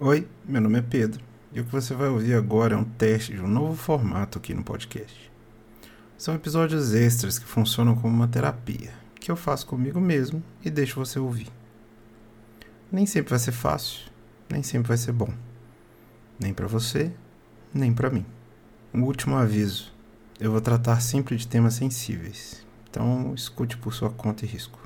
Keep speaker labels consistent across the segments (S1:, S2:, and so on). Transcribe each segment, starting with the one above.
S1: Oi, meu nome é Pedro e o que você vai ouvir agora é um teste de um novo formato aqui no podcast. São episódios extras que funcionam como uma terapia, que eu faço comigo mesmo e deixo você ouvir. Nem sempre vai ser fácil, nem sempre vai ser bom. Nem para você, nem para mim. Um último aviso: eu vou tratar sempre de temas sensíveis, então escute por sua conta e risco.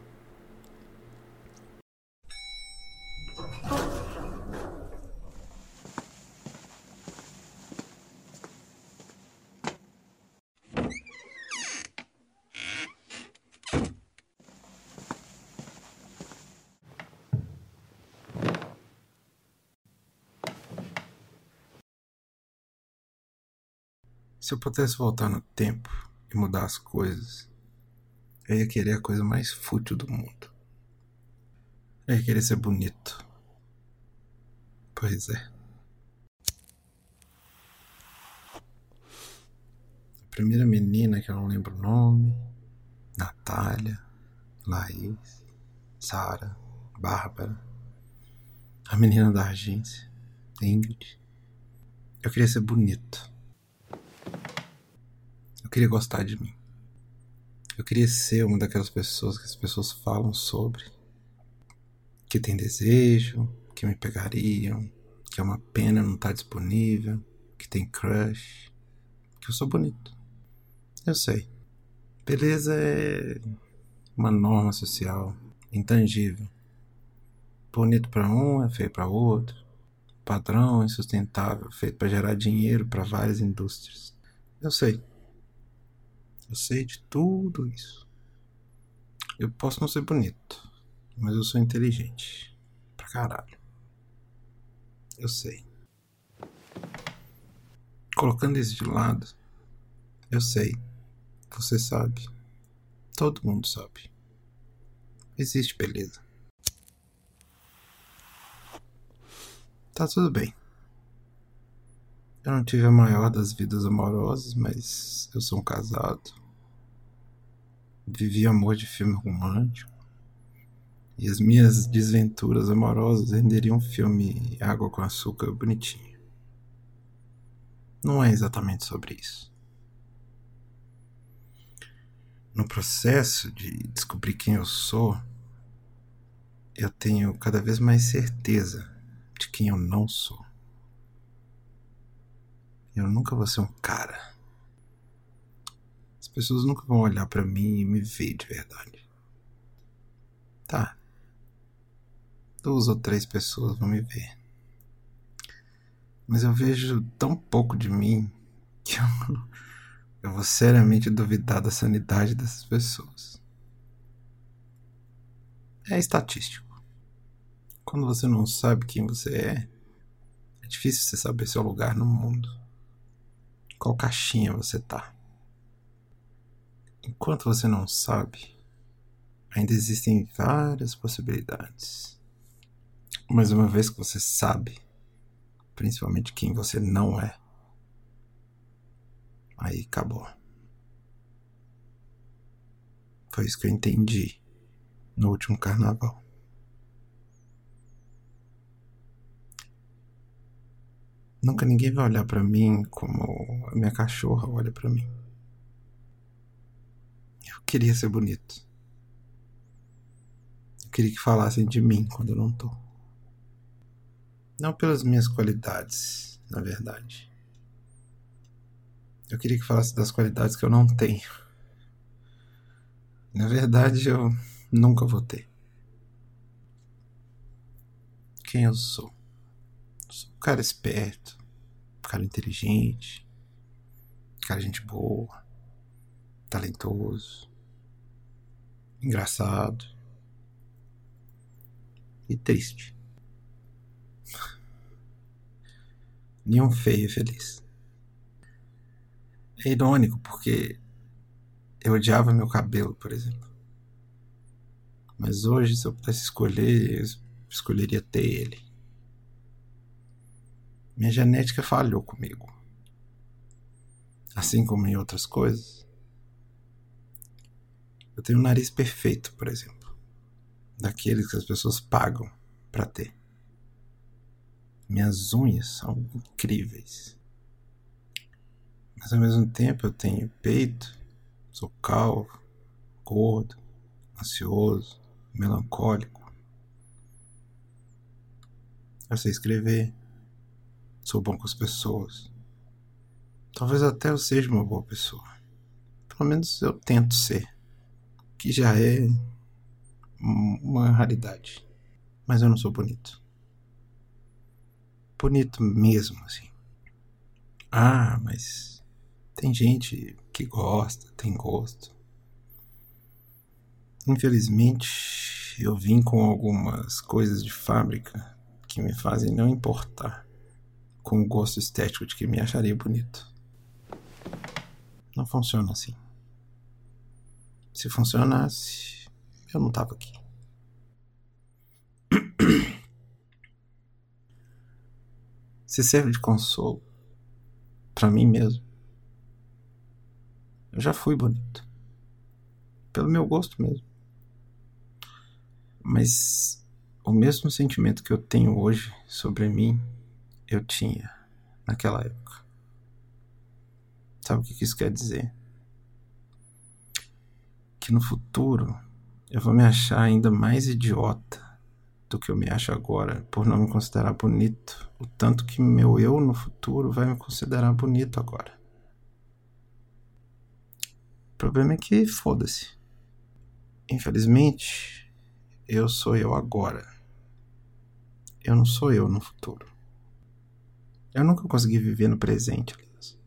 S1: Se eu pudesse voltar no tempo e mudar as coisas, eu ia querer a coisa mais fútil do mundo. Eu ia querer ser bonito. Pois é. A primeira menina que eu não lembro o nome, Natália, Laís, Sara, Bárbara, a menina da agência, Ingrid. Eu queria ser bonito. Eu queria gostar de mim. Eu queria ser uma daquelas pessoas que as pessoas falam sobre. Que tem desejo, que me pegariam, que é uma pena não estar disponível, que tem crush, que eu sou bonito. Eu sei. Beleza é uma norma social intangível. Bonito para um é feio para outro. Padrão insustentável, feito para gerar dinheiro para várias indústrias. Eu sei. Eu sei de tudo isso. Eu posso não ser bonito, mas eu sou inteligente. Pra caralho. Eu sei. Colocando isso de lado, eu sei. Você sabe. Todo mundo sabe. Existe beleza. Tá tudo bem. Eu não tive a maior das vidas amorosas, mas eu sou um casado. Vivi amor de filme romântico. E as minhas desventuras amorosas renderiam um filme Água com Açúcar bonitinho. Não é exatamente sobre isso. No processo de descobrir quem eu sou, eu tenho cada vez mais certeza de quem eu não sou. Eu nunca vou ser um cara. As pessoas nunca vão olhar para mim e me ver de verdade. Tá. Duas ou três pessoas vão me ver. Mas eu vejo tão pouco de mim que eu, eu vou seriamente duvidar da sanidade dessas pessoas. É estatístico. Quando você não sabe quem você é, é difícil você saber seu lugar no mundo qual caixinha você tá. Enquanto você não sabe, ainda existem várias possibilidades. Mas uma vez que você sabe, principalmente quem você não é, aí acabou. Foi isso que eu entendi no último carnaval. Nunca ninguém vai olhar para mim como a minha cachorra olha para mim. Eu queria ser bonito. Eu queria que falassem de mim quando eu não tô. Não pelas minhas qualidades, na verdade. Eu queria que falasse das qualidades que eu não tenho. Na verdade, eu nunca vou ter. Quem eu sou? Sou um cara esperto, um cara inteligente, um cara gente boa, talentoso, engraçado e triste. Nenhum feio e feliz. É irônico porque eu odiava meu cabelo, por exemplo. Mas hoje, se eu pudesse escolher, eu escolheria ter ele. Minha genética falhou comigo. Assim como em outras coisas. Eu tenho um nariz perfeito, por exemplo. Daqueles que as pessoas pagam para ter. Minhas unhas são incríveis. Mas ao mesmo tempo eu tenho peito, sou calvo, gordo, ansioso, melancólico. Eu sei escrever, sou bom com as pessoas. Talvez até eu seja uma boa pessoa. Pelo menos eu tento ser, que já é uma raridade. Mas eu não sou bonito. Bonito mesmo, assim. Ah, mas tem gente que gosta, tem gosto. Infelizmente, eu vim com algumas coisas de fábrica que me fazem não importar com o gosto estético de que me acharia bonito. Não funciona assim. Se funcionasse, eu não tava aqui. Se serve de consolo para mim mesmo. Eu já fui bonito. Pelo meu gosto mesmo. Mas o mesmo sentimento que eu tenho hoje sobre mim, eu tinha naquela época. Sabe o que isso quer dizer? Que no futuro eu vou me achar ainda mais idiota do que eu me acho agora por não me considerar bonito, o tanto que meu eu no futuro vai me considerar bonito agora. O problema é que foda-se. Infelizmente, eu sou eu agora. Eu não sou eu no futuro. Eu nunca consegui viver no presente, aliás.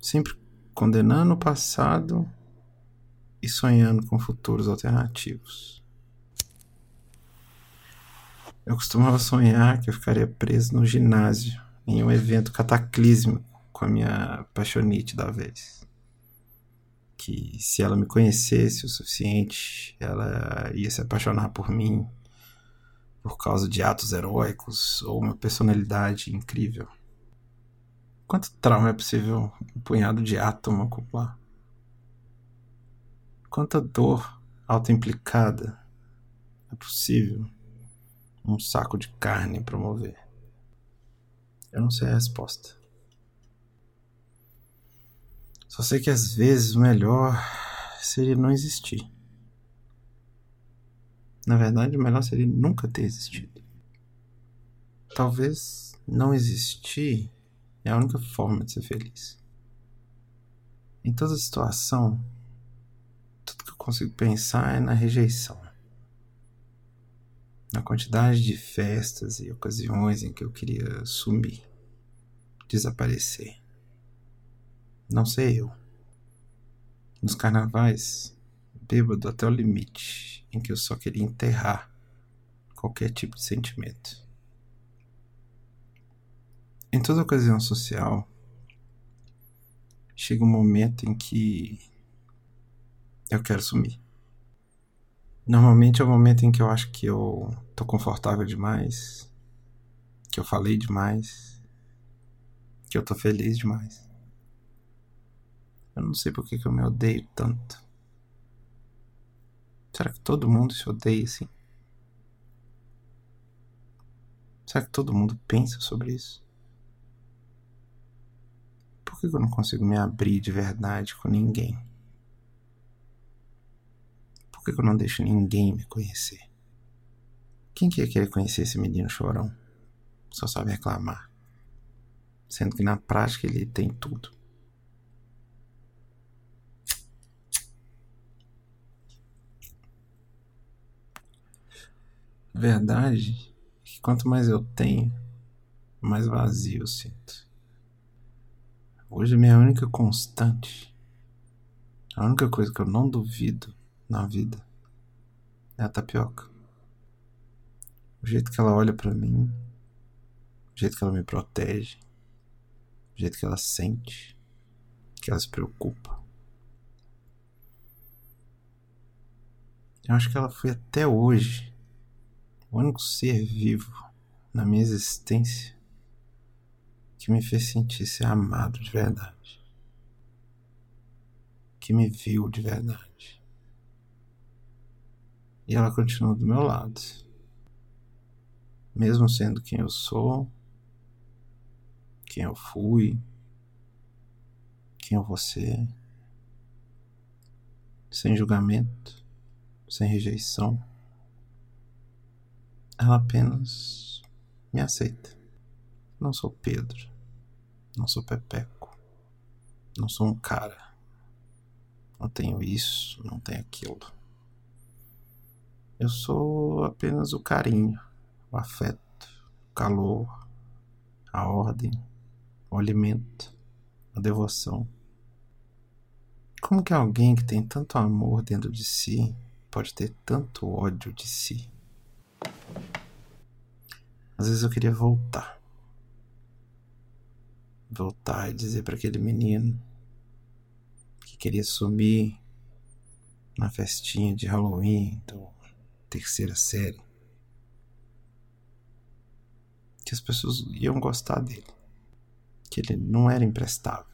S1: Sempre condenando o passado e sonhando com futuros alternativos. Eu costumava sonhar que eu ficaria preso no ginásio em um evento cataclísmico com a minha paixonite da vez que se ela me conhecesse o suficiente, ela ia se apaixonar por mim por causa de atos heróicos ou uma personalidade incrível. Quanto trauma é possível um punhado de átomo acumular? Quanta dor autoimplicada é possível um saco de carne promover? Eu não sei a resposta. Só sei que às vezes o melhor seria não existir. Na verdade, o melhor seria nunca ter existido. Talvez não existir é a única forma de ser feliz. Em toda situação, tudo que eu consigo pensar é na rejeição. Na quantidade de festas e ocasiões em que eu queria sumir, desaparecer. Não sei eu. Nos carnavais, bêbado até o limite, em que eu só queria enterrar qualquer tipo de sentimento. Em toda ocasião social, chega um momento em que eu quero sumir. Normalmente é o momento em que eu acho que eu tô confortável demais, que eu falei demais, que eu tô feliz demais. Eu não sei por que, que eu me odeio tanto. Será que todo mundo se odeia assim? Será que todo mundo pensa sobre isso? Por que eu não consigo me abrir de verdade com ninguém? Por que eu não deixo ninguém me conhecer? Quem que ia querer conhecer esse menino chorão? Só sabe reclamar. Sendo que na prática ele tem tudo. Verdade é que quanto mais eu tenho, mais vazio eu sinto. Hoje minha única constante, a única coisa que eu não duvido na vida é a tapioca. O jeito que ela olha para mim, o jeito que ela me protege, o jeito que ela sente, que ela se preocupa. Eu acho que ela foi até hoje o único ser vivo na minha existência que me fez sentir ser amado de verdade, que me viu de verdade. E ela continua do meu lado. mesmo sendo quem eu sou, quem eu fui, quem eu vou ser, sem julgamento, sem rejeição. Ela apenas me aceita. Não sou Pedro, não sou Pepeco, não sou um cara. Não tenho isso, não tenho aquilo. Eu sou apenas o carinho, o afeto, o calor, a ordem, o alimento, a devoção. Como que alguém que tem tanto amor dentro de si pode ter tanto ódio de si? Às vezes eu queria voltar. Voltar e dizer para aquele menino que queria sumir na festinha de Halloween do terceira série que as pessoas iam gostar dele que ele não era imprestável,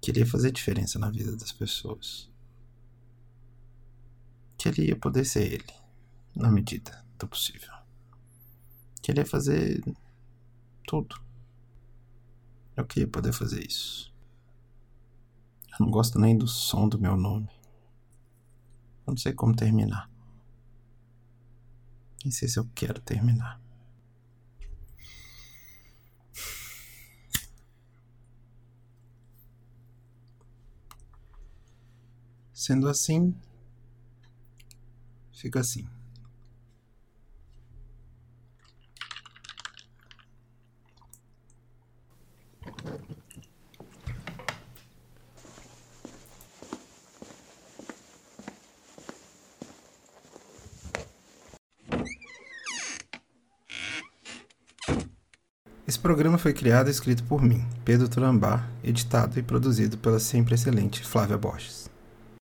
S1: que ele ia fazer diferença na vida das pessoas, que ele ia poder ser ele, na medida do possível, que ele ia fazer tudo. Eu queria poder fazer isso. Eu não gosto nem do som do meu nome. Eu não sei como terminar. Nem sei se eu quero terminar. Sendo assim, fica assim. Esse programa foi criado e escrito por mim, Pedro Turambá, editado e produzido pela sempre excelente Flávia Borges.